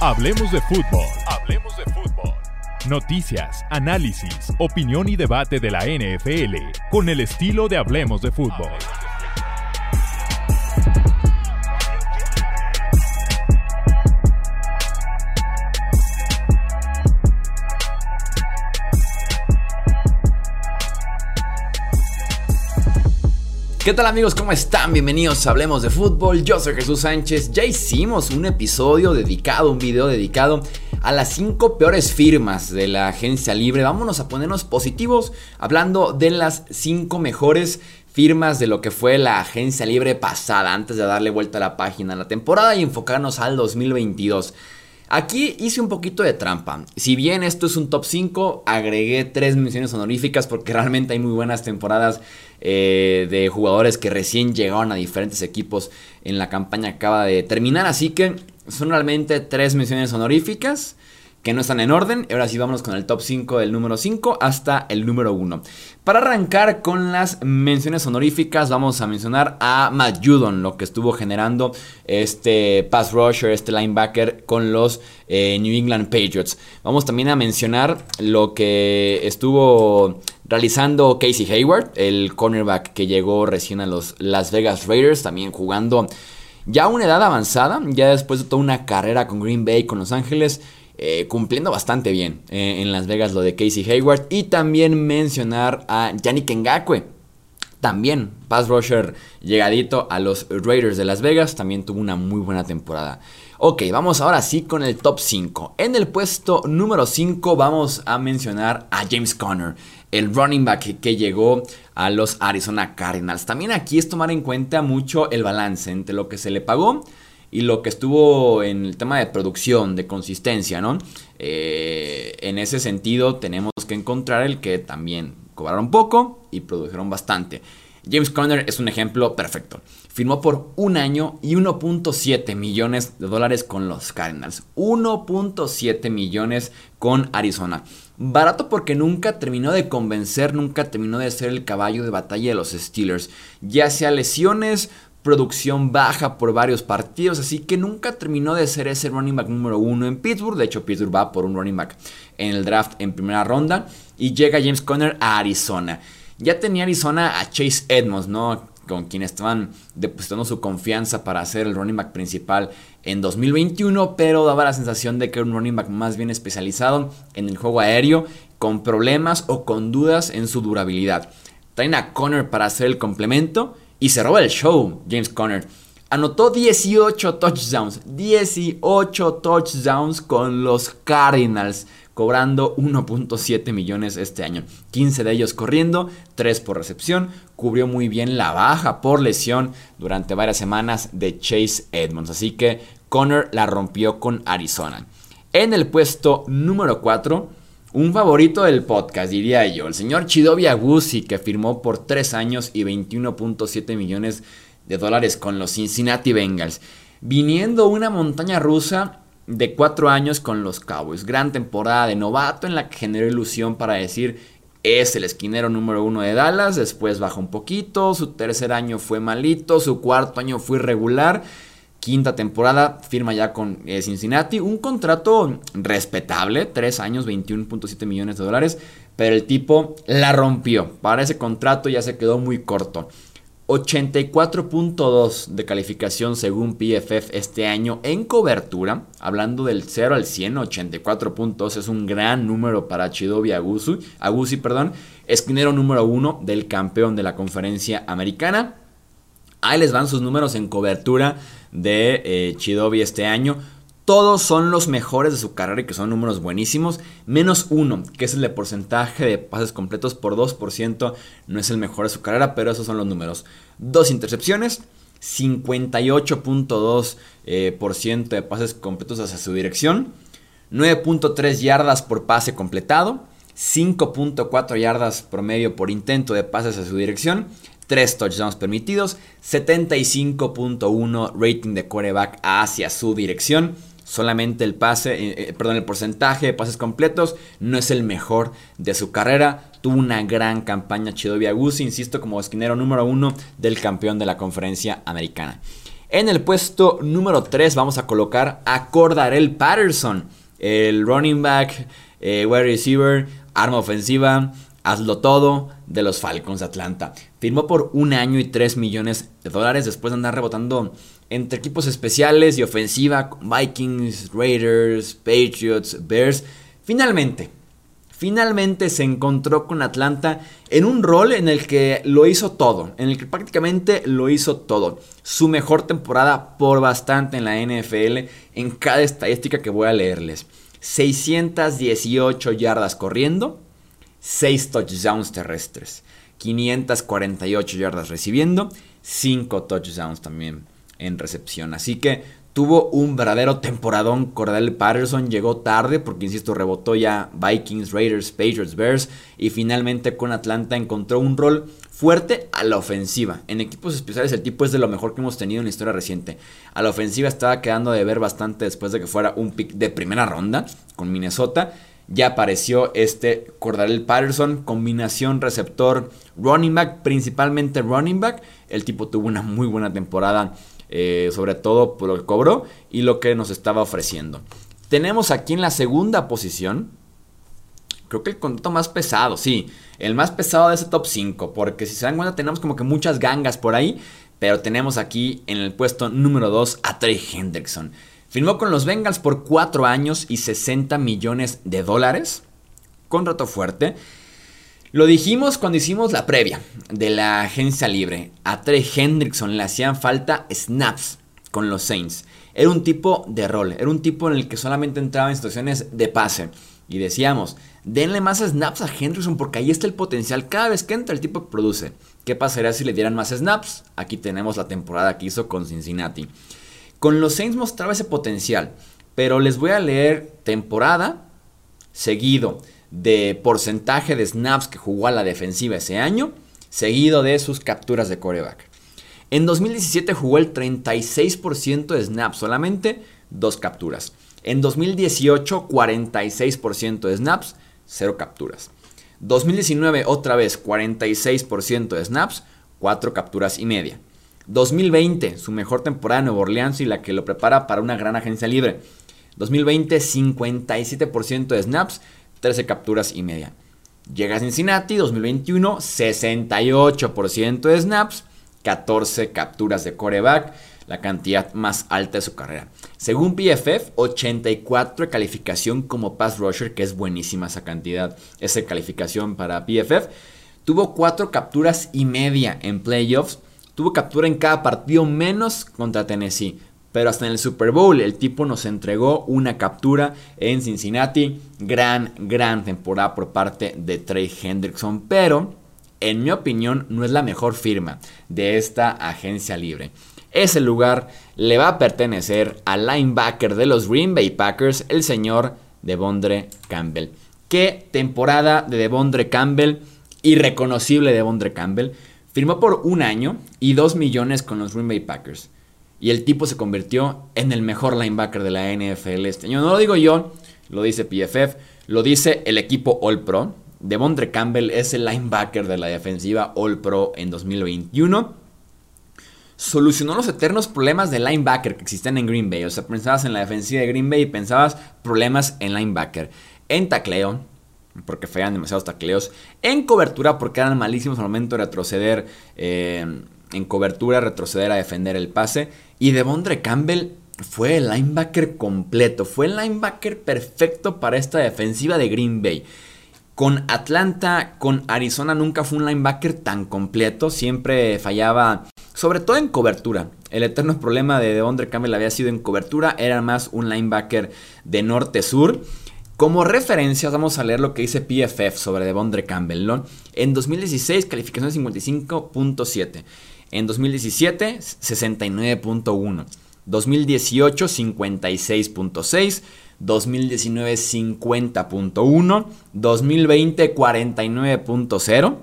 Hablemos de fútbol. Hablemos de fútbol. Noticias, análisis, opinión y debate de la NFL con el estilo de Hablemos de fútbol. ¿Qué tal amigos? ¿Cómo están? Bienvenidos a Hablemos de Fútbol. Yo soy Jesús Sánchez. Ya hicimos un episodio dedicado, un video dedicado a las 5 peores firmas de la agencia libre. Vámonos a ponernos positivos hablando de las 5 mejores firmas de lo que fue la agencia libre pasada antes de darle vuelta a la página a la temporada y enfocarnos al 2022. Aquí hice un poquito de trampa. Si bien esto es un top 5, agregué 3 menciones honoríficas porque realmente hay muy buenas temporadas eh, de jugadores que recién llegaron a diferentes equipos en la campaña acaba de terminar. Así que son realmente 3 menciones honoríficas que no están en orden. Ahora sí vámonos con el top 5 del número 5 hasta el número 1. Para arrancar con las menciones honoríficas, vamos a mencionar a Matt Judon, lo que estuvo generando este pass rusher, este linebacker con los eh, New England Patriots. Vamos también a mencionar lo que estuvo realizando Casey Hayward, el cornerback que llegó recién a los Las Vegas Raiders, también jugando ya a una edad avanzada, ya después de toda una carrera con Green Bay, con Los Ángeles. Eh, cumpliendo bastante bien eh, en Las Vegas lo de Casey Hayward. Y también mencionar a Yannick Ngakwe. También pass rusher llegadito a los Raiders de Las Vegas. También tuvo una muy buena temporada. Ok, vamos ahora sí con el top 5. En el puesto número 5 vamos a mencionar a James Conner, el running back que llegó a los Arizona Cardinals. También aquí es tomar en cuenta mucho el balance entre lo que se le pagó y lo que estuvo en el tema de producción, de consistencia, ¿no? Eh, en ese sentido tenemos que encontrar el que también cobraron poco y produjeron bastante. James Conner es un ejemplo perfecto. Firmó por un año y 1.7 millones de dólares con los Cardinals. 1.7 millones con Arizona. Barato porque nunca terminó de convencer, nunca terminó de ser el caballo de batalla de los Steelers. Ya sea lesiones producción baja por varios partidos, así que nunca terminó de ser ese running back número uno en Pittsburgh. De hecho, Pittsburgh va por un running back en el draft en primera ronda y llega James Conner a Arizona. Ya tenía Arizona a Chase Edmonds, ¿no? Con quien estaban depositando su confianza para ser el running back principal en 2021, pero daba la sensación de que era un running back más bien especializado en el juego aéreo, con problemas o con dudas en su durabilidad. Traen a Conner para hacer el complemento y se roba el show, James Conner. Anotó 18 touchdowns, 18 touchdowns con los Cardinals, cobrando 1.7 millones este año. 15 de ellos corriendo, 3 por recepción. Cubrió muy bien la baja por lesión durante varias semanas de Chase Edmonds. Así que Conner la rompió con Arizona. En el puesto número 4 un favorito del podcast, diría yo, el señor Chidobi Agusi, que firmó por 3 años y 21.7 millones de dólares con los Cincinnati Bengals, viniendo una montaña rusa de 4 años con los Cowboys. Gran temporada de novato en la que generó ilusión para decir es el esquinero número uno de Dallas, después bajó un poquito, su tercer año fue malito, su cuarto año fue irregular quinta temporada, firma ya con eh, Cincinnati, un contrato respetable, 3 años, 21.7 millones de dólares, pero el tipo la rompió, para ese contrato ya se quedó muy corto. 84.2 de calificación según PFF este año en cobertura, hablando del 0 al 100, 84.2 es un gran número para Chidobi Agusi, Agusi perdón, esquinero número 1 del campeón de la conferencia americana. Ahí les van sus números en cobertura de eh, Chidobi este año. Todos son los mejores de su carrera y que son números buenísimos. Menos uno, que es el de porcentaje de pases completos por 2%. No es el mejor de su carrera, pero esos son los números. Dos intercepciones, 58.2% eh, de pases completos hacia su dirección. 9.3 yardas por pase completado. 5.4 yardas promedio por intento de pases hacia su dirección. 3 touchdowns permitidos, 75.1 rating de quarterback hacia su dirección. Solamente el pase, eh, eh, perdón, el porcentaje de pases completos no es el mejor de su carrera. Tuvo una gran campaña Chidobe Agusi, insisto, como esquinero número uno del campeón de la conferencia americana. En el puesto número 3 vamos a colocar a Cordarel Patterson, el running back, eh, wide receiver, arma ofensiva, hazlo todo de los Falcons de Atlanta. Firmó por un año y 3 millones de dólares después de andar rebotando entre equipos especiales y ofensiva, Vikings, Raiders, Patriots, Bears. Finalmente, finalmente se encontró con Atlanta en un rol en el que lo hizo todo, en el que prácticamente lo hizo todo. Su mejor temporada por bastante en la NFL en cada estadística que voy a leerles. 618 yardas corriendo, 6 touchdowns terrestres, 548 yardas recibiendo, 5 touchdowns también en recepción. Así que tuvo un verdadero temporadón. Cordell Patterson llegó tarde porque, insisto, rebotó ya Vikings, Raiders, Patriots, Bears y finalmente con Atlanta encontró un rol fuerte a la ofensiva. En equipos especiales el tipo es de lo mejor que hemos tenido en la historia reciente. A la ofensiva estaba quedando de ver bastante después de que fuera un pick de primera ronda con Minnesota. Ya apareció este Cordell Patterson, combinación receptor running back, principalmente running back. El tipo tuvo una muy buena temporada eh, sobre todo por lo que cobró y lo que nos estaba ofreciendo. Tenemos aquí en la segunda posición, creo que el contrato más pesado, sí, el más pesado de ese top 5, porque si se dan cuenta tenemos como que muchas gangas por ahí, pero tenemos aquí en el puesto número 2 a Trey Hendrickson. Firmó con los Bengals por 4 años y 60 millones de dólares. Contrato fuerte. Lo dijimos cuando hicimos la previa de la agencia libre. A Trey Hendrickson le hacían falta snaps con los Saints. Era un tipo de rol, era un tipo en el que solamente entraba en situaciones de pase. Y decíamos, denle más snaps a Hendrickson porque ahí está el potencial. Cada vez que entra el tipo produce. ¿Qué pasaría si le dieran más snaps? Aquí tenemos la temporada que hizo con Cincinnati. Con los Saints mostraba ese potencial, pero les voy a leer temporada seguido de porcentaje de snaps que jugó a la defensiva ese año, seguido de sus capturas de coreback. En 2017 jugó el 36% de snaps, solamente dos capturas. En 2018 46% de snaps, cero capturas. 2019 otra vez 46% de snaps, cuatro capturas y media. 2020, su mejor temporada en Nueva Orleans y la que lo prepara para una gran agencia libre. 2020 57% de snaps, 13 capturas y media. Llega a Cincinnati 2021, 68% de snaps, 14 capturas de coreback, la cantidad más alta de su carrera. Según PFF, 84 de calificación como pass rusher, que es buenísima esa cantidad, esa calificación para PFF. Tuvo 4 capturas y media en playoffs, tuvo captura en cada partido menos contra Tennessee. Pero hasta en el Super Bowl el tipo nos entregó una captura en Cincinnati. Gran, gran temporada por parte de Trey Hendrickson. Pero, en mi opinión, no es la mejor firma de esta agencia libre. Ese lugar le va a pertenecer al linebacker de los Green Bay Packers, el señor Devondre Campbell. Qué temporada de Devondre Campbell, irreconocible Devondre Campbell. Firmó por un año y dos millones con los Green Bay Packers. Y el tipo se convirtió en el mejor linebacker de la NFL este año. No lo digo yo, lo dice PFF, lo dice el equipo All Pro. Devondre Campbell es el linebacker de la defensiva All Pro en 2021. Solucionó los eternos problemas de linebacker que existen en Green Bay. O sea, pensabas en la defensiva de Green Bay y pensabas problemas en linebacker. En tacleo, porque fallan demasiados tacleos. En cobertura, porque eran malísimos al momento de retroceder. Eh, en cobertura, retroceder a defender el pase. Y Devondre Campbell fue el linebacker completo, fue el linebacker perfecto para esta defensiva de Green Bay. Con Atlanta, con Arizona nunca fue un linebacker tan completo, siempre fallaba, sobre todo en cobertura. El eterno problema de Devondre Campbell había sido en cobertura, era más un linebacker de norte-sur. Como referencia, vamos a leer lo que dice PFF sobre Devondre Campbell. ¿no? En 2016, calificación de 55.7. En 2017, 69.1. 2018, 56.6. 2019, 50.1. 2020, 49.0.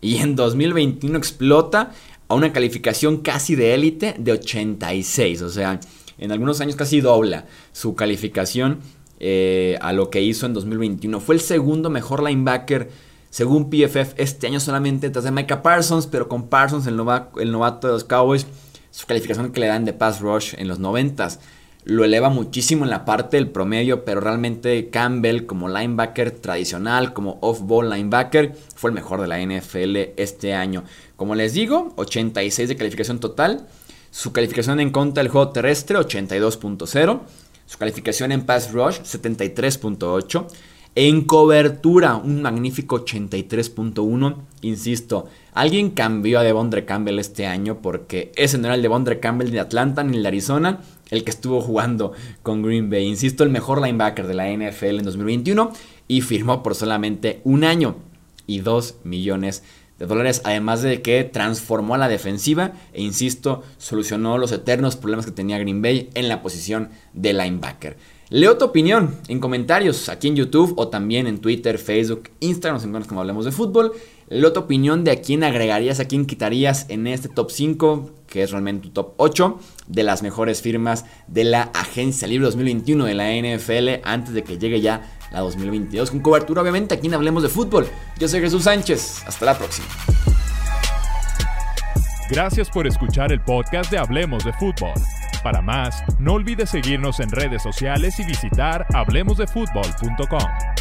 Y en 2021 explota a una calificación casi de élite de 86. O sea, en algunos años casi dobla su calificación eh, a lo que hizo en 2021. Fue el segundo mejor linebacker según PFF, este año solamente tras de Micah Parsons, pero con Parsons, el, novato de los Cowboys, su calificación que le dan de pass rush en los 90 lo eleva muchísimo en la parte del promedio, pero realmente Campbell como linebacker tradicional, como off-ball linebacker, fue el mejor de la NFL este año. Como les digo, 86 de calificación total, su calificación en contra del juego terrestre 82.0, su calificación en pass rush 73.8, en cobertura un magnífico 83.1, insisto, alguien cambió a Devondre Campbell este año porque ese no era el Devondre Campbell de Atlanta ni el de Arizona, el que estuvo jugando con Green Bay. Insisto, el mejor linebacker de la NFL en 2021 y firmó por solamente un año y 2 millones de dólares, además de que transformó a la defensiva e, insisto, solucionó los eternos problemas que tenía Green Bay en la posición de linebacker. Leo tu opinión en comentarios aquí en YouTube o también en Twitter, Facebook, Instagram, nos encuentras como hablemos de fútbol. Leo tu opinión de a quién agregarías, a quién quitarías en este top 5, que es realmente tu top 8 de las mejores firmas de la Agencia Libre 2021 de la NFL antes de que llegue ya la 2022 con cobertura obviamente aquí en Hablemos de Fútbol. Yo soy Jesús Sánchez, hasta la próxima. Gracias por escuchar el podcast de Hablemos de Fútbol. Para más, no olvides seguirnos en redes sociales y visitar hablemosdefutbol.com.